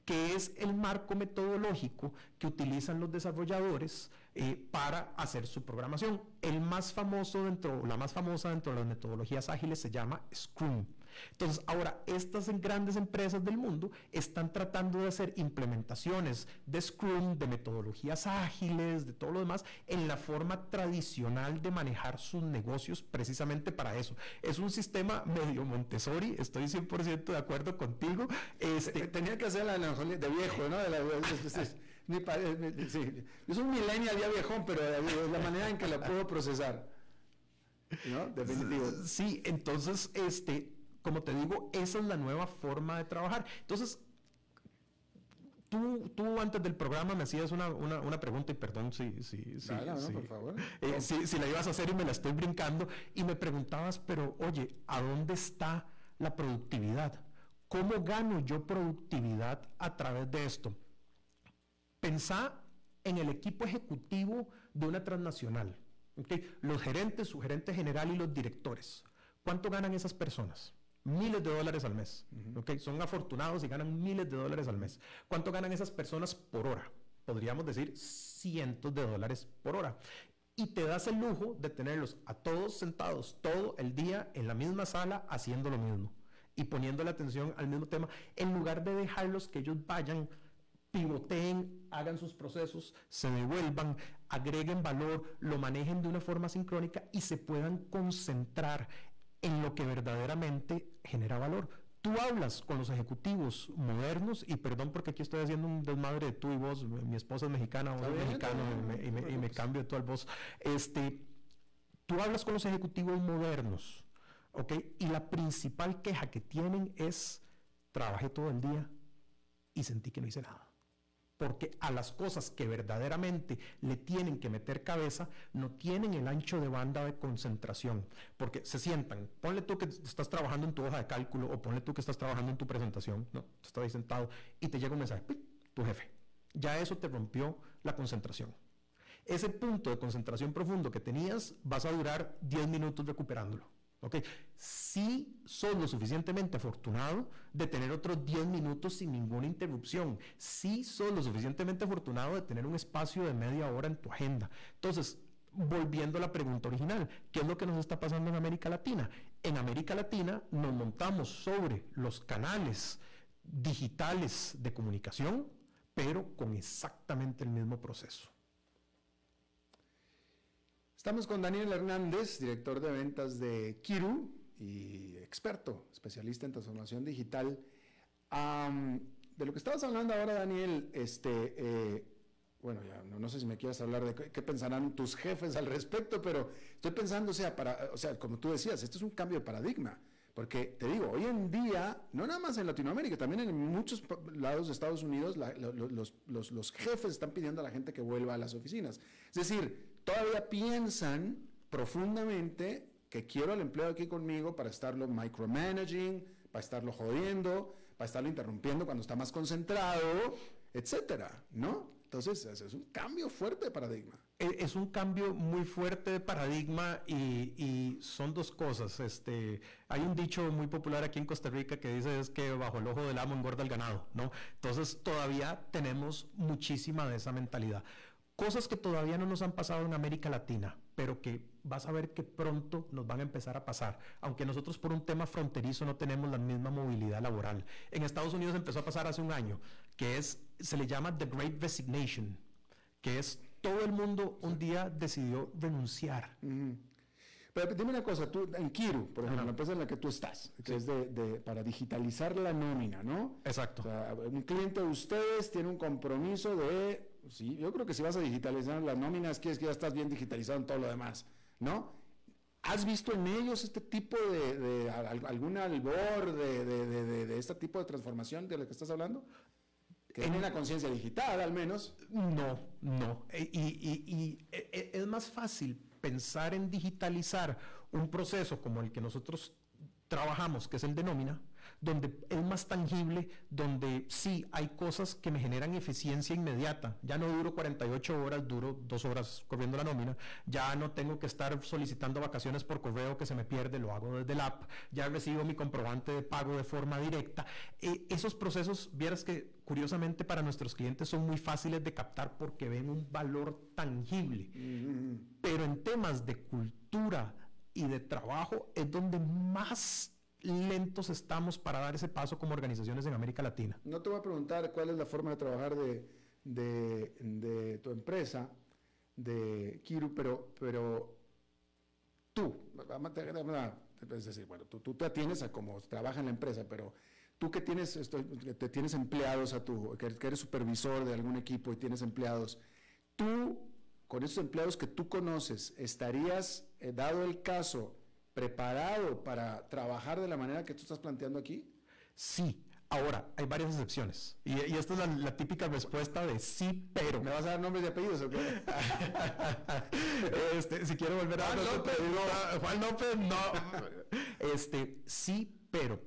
Que es el marco metodológico que utilizan los desarrolladores eh, para hacer su programación. El más famoso dentro, la más famosa dentro de las metodologías ágiles se llama Scrum. Entonces, ahora, estas grandes empresas del mundo están tratando de hacer implementaciones de Scrum, de metodologías ágiles, de todo lo demás, en la forma tradicional de manejar sus negocios precisamente para eso. Es un sistema medio Montessori, estoy 100% de acuerdo contigo. Este, Tenía que hacer la de viejo, ¿no? De la, sí. Yo soy un millennial ya viejón, pero es la manera en que la puedo procesar. ¿No? Definitivo. Sí, entonces, este, como te digo, esa es la nueva forma de trabajar. Entonces, Tú, tú, antes del programa me hacías una, una, pregunta y perdón si, si, si, por favor. Eh, si, si, la ibas a hacer y me la estoy brincando y me preguntabas, pero oye, ¿a dónde está la productividad? ¿Cómo gano yo productividad a través de esto? Pensá en el equipo ejecutivo de una transnacional. Los gerentes, su gerente general y los directores. ¿Cuánto ganan esas personas? Miles de dólares al mes. Son afortunados y ganan miles de dólares al mes. ¿Cuánto ganan esas personas por hora? Podríamos decir cientos de dólares por hora. Y te das el lujo de tenerlos a todos sentados todo el día en la misma sala haciendo lo mismo y poniendo la atención al mismo tema, en lugar de dejarlos que ellos vayan pivoteen, hagan sus procesos, se devuelvan, agreguen valor, lo manejen de una forma sincrónica y se puedan concentrar en lo que verdaderamente genera valor. Tú hablas con los ejecutivos modernos, y perdón porque aquí estoy haciendo un desmadre de tú y vos, mi esposa es mexicana, vos es mexicano, y me, y me, cambio de todo el voz. Este, tú hablas con los ejecutivos modernos, ¿ok? Y la principal queja que tienen es, trabajé todo el día y sentí que no hice nada porque a las cosas que verdaderamente le tienen que meter cabeza no tienen el ancho de banda de concentración, porque se sientan, ponle tú que estás trabajando en tu hoja de cálculo o ponle tú que estás trabajando en tu presentación, no, estás ahí sentado y te llega un mensaje, tu jefe, ya eso te rompió la concentración. Ese punto de concentración profundo que tenías vas a durar 10 minutos recuperándolo. ¿Ok? Si sos lo suficientemente afortunado de tener otros 10 minutos sin ninguna interrupción. Si sos lo suficientemente afortunado de tener un espacio de media hora en tu agenda. Entonces, volviendo a la pregunta original, ¿qué es lo que nos está pasando en América Latina? En América Latina nos montamos sobre los canales digitales de comunicación, pero con exactamente el mismo proceso. Estamos con Daniel Hernández, director de ventas de Kiru y experto, especialista en transformación digital. de lo que estabas hablando ahora, Daniel, este, eh, bueno, ya no, sé si me quieras hablar de qué, pensarán tus jefes al respecto, pero estoy pensando, o sea, para, o sea, como tú decías, esto es un cambio de paradigma. Porque te digo, hoy en día, no nada más en Latinoamérica, también en muchos lados de Estados Unidos, los, los, los, jefes están pidiendo a la gente que vuelva a las oficinas. Es decir, todavía piensan profundamente que quiero al empleado aquí conmigo para estarlo micromanaging, para estarlo jodiendo, para estarlo interrumpiendo cuando está más concentrado, etcétera, ¿no? Entonces, es un cambio fuerte de paradigma. E, es un cambio muy fuerte de paradigma y, son dos cosas. Este, hay un dicho muy popular aquí en Costa Rica que dice es que bajo el ojo del amo engorda el ganado, ¿no? Entonces, todavía tenemos muchísima de esa mentalidad. Cosas que todavía no nos han pasado en América Latina, pero que vas a ver que pronto nos van a empezar a pasar, aunque nosotros por un tema fronterizo no tenemos la misma movilidad laboral. En Estados Unidos empezó a pasar hace un año, que es, se le llama The Great Resignation, que es todo el mundo un día decidió renunciar. Pero dime una cosa, tú en Kiru, por ejemplo, la empresa en la que tú estás, que es de, para digitalizar la nómina, ¿no? Exacto. un cliente de ustedes tiene un compromiso de Sí, yo creo que si vas a digitalizar las nóminas, quieres que ya estás bien digitalizado en todo lo demás, ¿no? ¿Has visto en ellos este tipo de, alguna albor de, este tipo de transformación de la que estás hablando? Que en una conciencia digital, al menos. No, no. E, y, e, e, es más fácil pensar en digitalizar un proceso como el que nosotros trabajamos, que es el de nómina, donde es más tangible, donde sí hay cosas que me generan eficiencia inmediata. Ya no duro 48 horas, duro dos horas corriendo la nómina. Ya no tengo que estar solicitando vacaciones por correo que se me pierde, lo hago desde el app. Ya recibo mi comprobante de pago de forma directa. Eh, esos procesos, vieras que curiosamente para nuestros clientes son muy fáciles de captar porque ven un valor tangible. Pero en temas de cultura y de trabajo es donde más lentos estamos para dar ese paso como organizaciones en América Latina. No te voy a preguntar cuál es la forma de trabajar de, de, tu empresa, de Kiru, pero, pero tú, es decir, bueno, tú, tú te atienes a cómo trabaja en la empresa, pero tú que tienes, que tienes empleados, a tu, que eres supervisor de algún equipo y tienes empleados, tú, con esos empleados que tú conoces, ¿estarías, eh, dado el caso, preparado para trabajar de la manera que tú estás planteando aquí? Sí. Ahora, hay varias excepciones. Y, esta es la, típica respuesta de sí, pero. ¿Me vas a dar nombres y apellidos o qué? este, si quiero volver a... Juan López, no. Juan López, no. Este, sí, pero.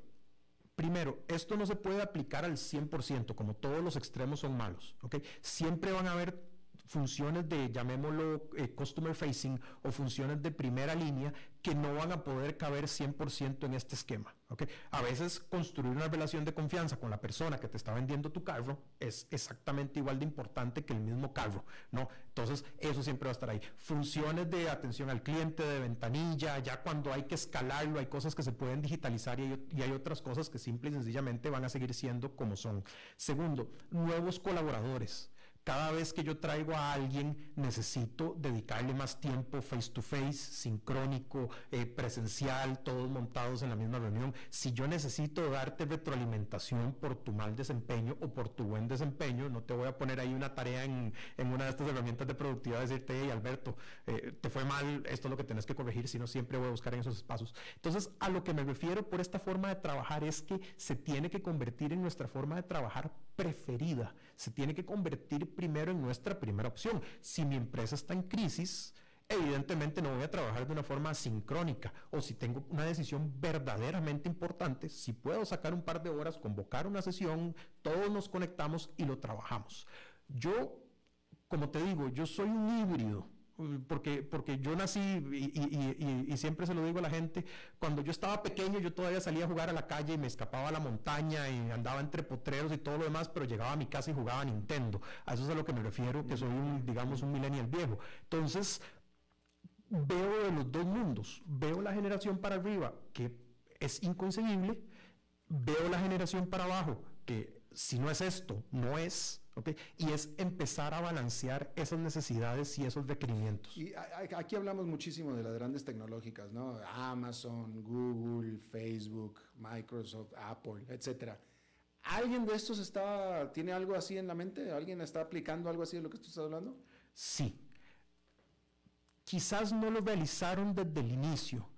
Primero, esto no se puede aplicar al 100%, como todos los extremos son malos. ¿okay? Siempre van a haber funciones de, llamémoslo, eh, customer facing o funciones de primera línea que no van a poder caber 100% en este esquema. ¿okay? A veces construir una relación de confianza con la persona que te está vendiendo tu carro es exactamente igual de importante que el mismo carro. ¿no? Entonces, eso siempre va a estar ahí. Funciones de atención al cliente, de ventanilla, ya cuando hay que escalarlo, hay cosas que se pueden digitalizar y y hay otras cosas que simple y sencillamente van a seguir siendo como son. Segundo, nuevos colaboradores. Cada vez que yo traigo a alguien, necesito dedicarle más tiempo face to face, sincrónico, eh, presencial, todos montados en la misma reunión. Si yo necesito darte retroalimentación por tu mal desempeño o por tu buen desempeño, no te voy a poner ahí una tarea en, una de estas herramientas de productividad, decirte, hey Alberto, eh, te fue mal, esto es lo que tenés que corregir, sino siempre voy a buscar en esos espacios. Entonces, a lo que me refiero por esta forma de trabajar es que se tiene que convertir en nuestra forma de trabajar preferida, se tiene que convertir primero en nuestra primera opción. Si mi empresa está en crisis, evidentemente no voy a trabajar de una forma sincrónica o si tengo una decisión verdaderamente importante, si puedo sacar un par de horas, convocar una sesión, todos nos conectamos y lo trabajamos. Yo, como te digo, yo soy un híbrido porque, porque yo nací y, siempre se lo digo a la gente, cuando yo estaba pequeño yo todavía salía a jugar a la calle y me escapaba a la montaña y andaba entre potreros y todo lo demás, pero llegaba a mi casa y jugaba a Nintendo. A eso es a lo que me refiero, que soy un, digamos, un millennial viejo. Entonces, veo de los dos mundos, veo la generación para arriba, que es inconcebible, veo la generación para abajo, que si no es esto, no es, y es empezar a balancear esas necesidades y esos requerimientos. Y aquí hablamos muchísimo de las grandes tecnológicas, ¿no? Amazon, Google, Facebook, Microsoft, Apple, etcétera. ¿Alguien de estos está, tiene algo así en la mente? ¿Alguien está aplicando algo así de lo que tú estás hablando? Sí. Quizás no lo realizaron desde el inicio,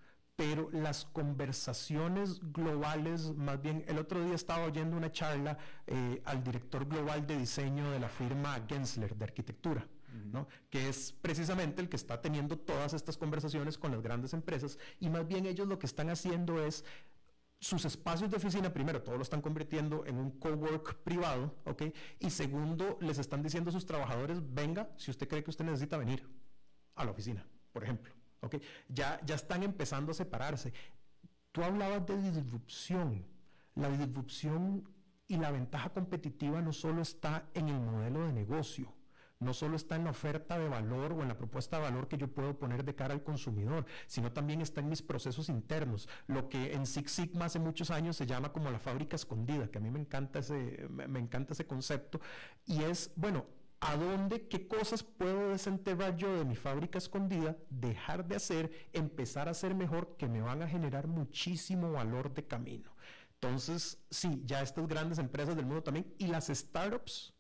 pero las conversaciones globales, más bien el otro día estaba oyendo una charla eh, al director global de diseño de la firma Gensler de arquitectura. ¿no? que es precisamente el que está teniendo todas estas conversaciones con las grandes empresas y más bien ellos lo que están haciendo es sus espacios de oficina, primero, todos lo están convirtiendo en un cowork privado, ¿ok? Y segundo, les están diciendo a sus trabajadores, venga, si usted cree que usted necesita venir a la oficina, por ejemplo. Ya, ya están empezando a separarse. Tú hablabas de disrupción. La disrupción y la ventaja competitiva no solo está en el modelo de negocio, no solo está en la oferta de valor o en la propuesta de valor que yo puedo poner de cara al consumidor, sino también está en mis procesos internos, lo que en Six Sigma hace muchos años se llama como la fábrica escondida, que a mí me encanta ese, me encanta ese concepto, y es, bueno, ¿A dónde, qué cosas puedo desenterrar yo de mi fábrica escondida, dejar de hacer, empezar a hacer mejor, que me van a generar muchísimo valor de camino? Entonces, sí, ya estas grandes empresas del mundo también y las startups,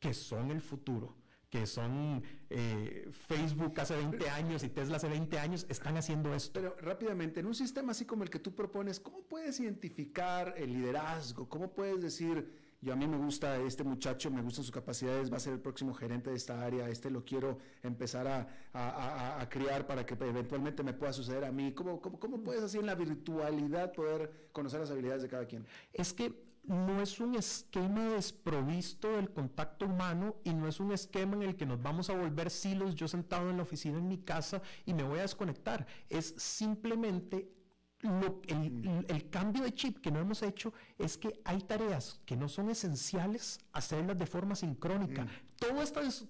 que son el futuro, que son eh, Facebook hace 20 años y Tesla hace 20 años, están haciendo esto. Pero rápidamente, en un sistema así como el que tú propones, ¿cómo puedes identificar el liderazgo? ¿Cómo puedes decir yo a mí me gusta este muchacho, me gustan sus capacidades, va a ser el próximo gerente de esta área, este lo quiero empezar a, a, criar para que eventualmente me pueda suceder a mí. ¿Cómo, cómo, cómo puedes así en la virtualidad poder conocer las habilidades de cada quien? Es que no es un esquema desprovisto del contacto humano y no es un esquema en el que nos vamos a volver silos yo sentado en la oficina en mi casa y me voy a desconectar. Es simplemente el, cambio de chip que no hemos hecho es que hay tareas que no son esenciales hacerlas de forma sincrónica. Todo,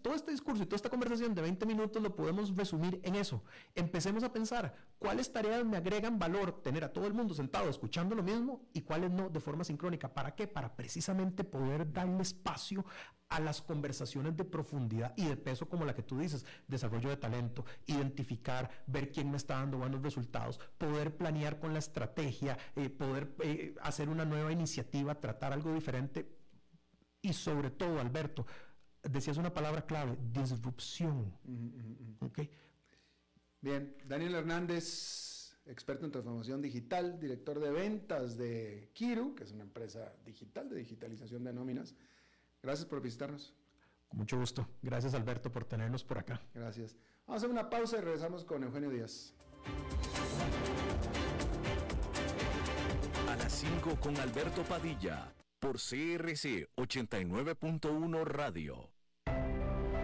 todo este discurso y toda esta conversación de 20 minutos lo podemos resumir en eso. Empecemos a pensar cuáles tareas me agregan valor tener a todo el mundo sentado escuchando lo mismo y cuáles no de forma sincrónica. ¿Para qué? Para precisamente poder darle espacio a las conversaciones de profundidad y de peso como la que tú dices, desarrollo de talento, identificar, ver quién me está dando buenos resultados, poder planear con la estrategia, eh, poder eh, hacer una nueva iniciativa, tratar algo diferente y sobre todo, Alberto, decías una palabra clave, disrupción. Bien, Daniel Hernández, experto en transformación digital, director de ventas de Kiru, que es una empresa digital de digitalización de nóminas. Gracias por visitarnos. Con mucho gusto. Gracias Alberto por tenernos por acá. Gracias. Vamos a hacer una pausa y regresamos con Eugenio Díaz. A las 5 con Alberto Padilla por CRC 89.1 Radio.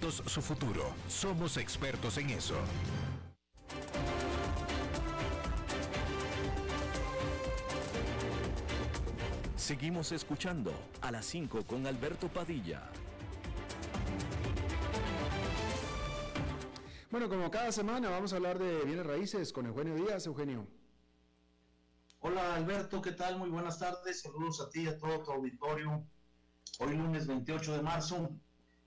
su futuro. Somos expertos en eso. Seguimos escuchando a las 5 con Alberto Padilla. Bueno, como cada semana vamos a hablar de bienes raíces con Eugenio Díaz. Eugenio. Hola Alberto, ¿qué tal? Muy buenas tardes. Saludos a ti y a todo tu auditorio. Hoy lunes 28 de marzo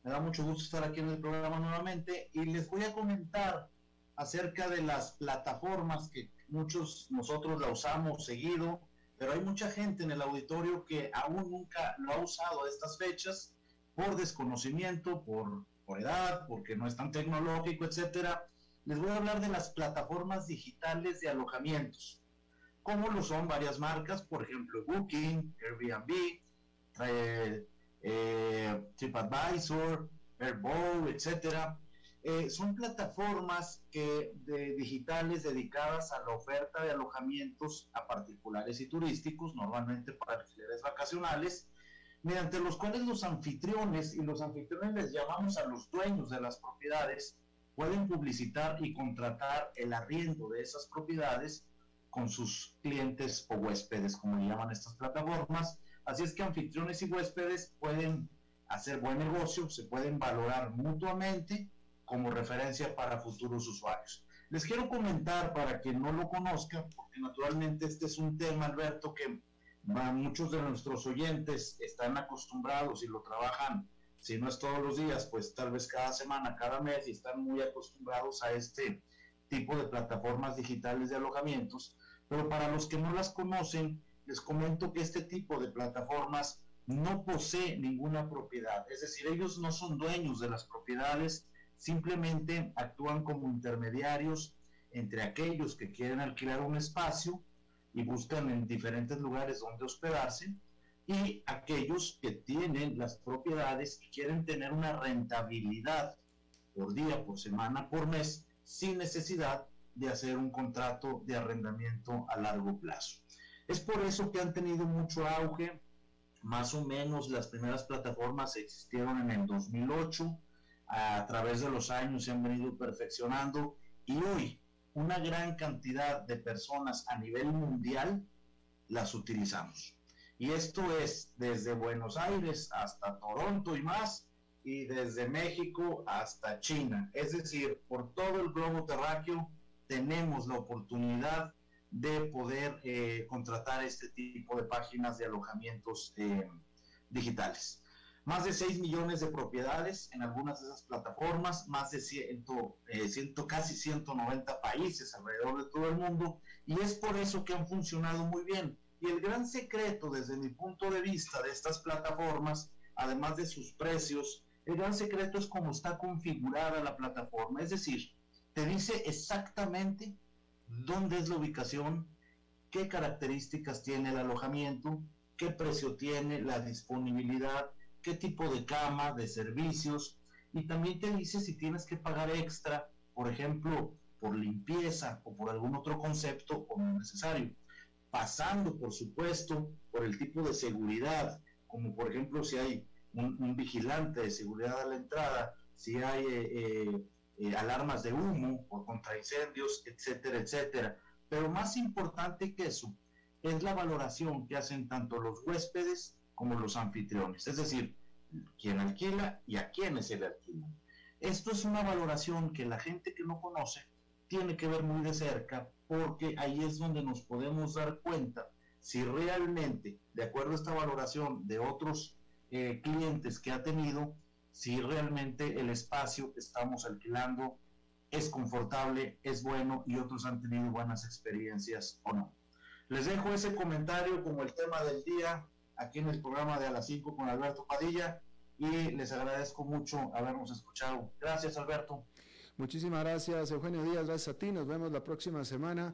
me da mucho gusto estar aquí en el programa nuevamente y les voy a comentar acerca de las plataformas que muchos nosotros la usamos seguido, pero hay mucha gente en el auditorio que aún nunca lo ha usado a estas fechas por desconocimiento, por, por edad, porque no es tan tecnológico, etcétera. Les voy a hablar de las plataformas digitales de alojamientos, como lo son varias marcas, por ejemplo, Booking, Airbnb, eh, eh, TripAdvisor, Airbow, etcétera. Eh, son plataformas digitales dedicadas a la oferta de alojamientos a particulares y turísticos, normalmente para alquileres vacacionales, mediante los cuales los anfitriones, y los anfitriones les llamamos a los dueños de las propiedades, pueden publicitar y contratar el arriendo de esas propiedades con sus clientes o huéspedes, como le llaman estas plataformas, Así es que anfitriones y huéspedes pueden hacer buen negocio, se pueden valorar mutuamente como referencia para futuros usuarios. Les quiero comentar para quien no lo conozca, porque naturalmente este es un tema, Alberto, que muchos de nuestros oyentes están acostumbrados y lo trabajan, si no es todos los días, pues tal vez cada semana, cada mes, y están muy acostumbrados a este tipo de plataformas digitales de alojamientos. Pero para los que no las conocen, les comento que este tipo de plataformas no posee ninguna propiedad, es decir, ellos no son dueños de las propiedades, simplemente actúan como intermediarios entre aquellos que quieren alquilar un espacio y buscan en diferentes lugares donde hospedarse, y aquellos que tienen las propiedades y quieren tener una rentabilidad por día, por semana, por mes, sin necesidad de hacer un contrato de arrendamiento a largo plazo. Es por eso que han tenido mucho auge, más o menos las primeras plataformas existieron en el 2008, a través de los años se han venido perfeccionando y hoy una gran cantidad de personas a nivel mundial las utilizamos. Y esto es desde Buenos Aires hasta Toronto y más, y desde México hasta China. Es decir, por todo el globo terráqueo tenemos la oportunidad de poder eh, contratar este tipo de páginas de alojamientos eh, digitales. Más de 6 millones de propiedades en algunas de esas plataformas, más de 100, eh, casi 190 países alrededor de todo el mundo, y es por eso que han funcionado muy bien. Y el gran secreto desde mi punto de vista de estas plataformas, además de sus precios, el gran secreto es cómo está configurada la plataforma. Es decir, te dice exactamente dónde es la ubicación, qué características tiene el alojamiento, qué precio tiene, la disponibilidad, qué tipo de cama, de servicios, y también te dice si tienes que pagar extra, por ejemplo, por limpieza o por algún otro concepto como necesario. Pasando, por supuesto, por el tipo de seguridad, como por ejemplo si hay un, vigilante de seguridad a la entrada, si hay eh, eh, eh, alarmas de humo o contra incendios, etcétera, etcétera. Pero más importante que eso es la valoración que hacen tanto los huéspedes como los anfitriones, es decir, quien alquila y a quienes se le alquilan. Esto es una valoración que la gente que no conoce tiene que ver muy de cerca porque ahí es donde nos podemos dar cuenta si realmente, de acuerdo a esta valoración de otros eh, clientes que ha tenido, si realmente el espacio que estamos alquilando es confortable, es bueno y otros han tenido buenas experiencias o no. Les dejo ese comentario como el tema del día aquí en el programa de a las 5 con Alberto Padilla y les agradezco mucho habernos escuchado. Gracias Alberto. Muchísimas gracias Eugenio Díaz, gracias a ti, nos vemos la próxima semana.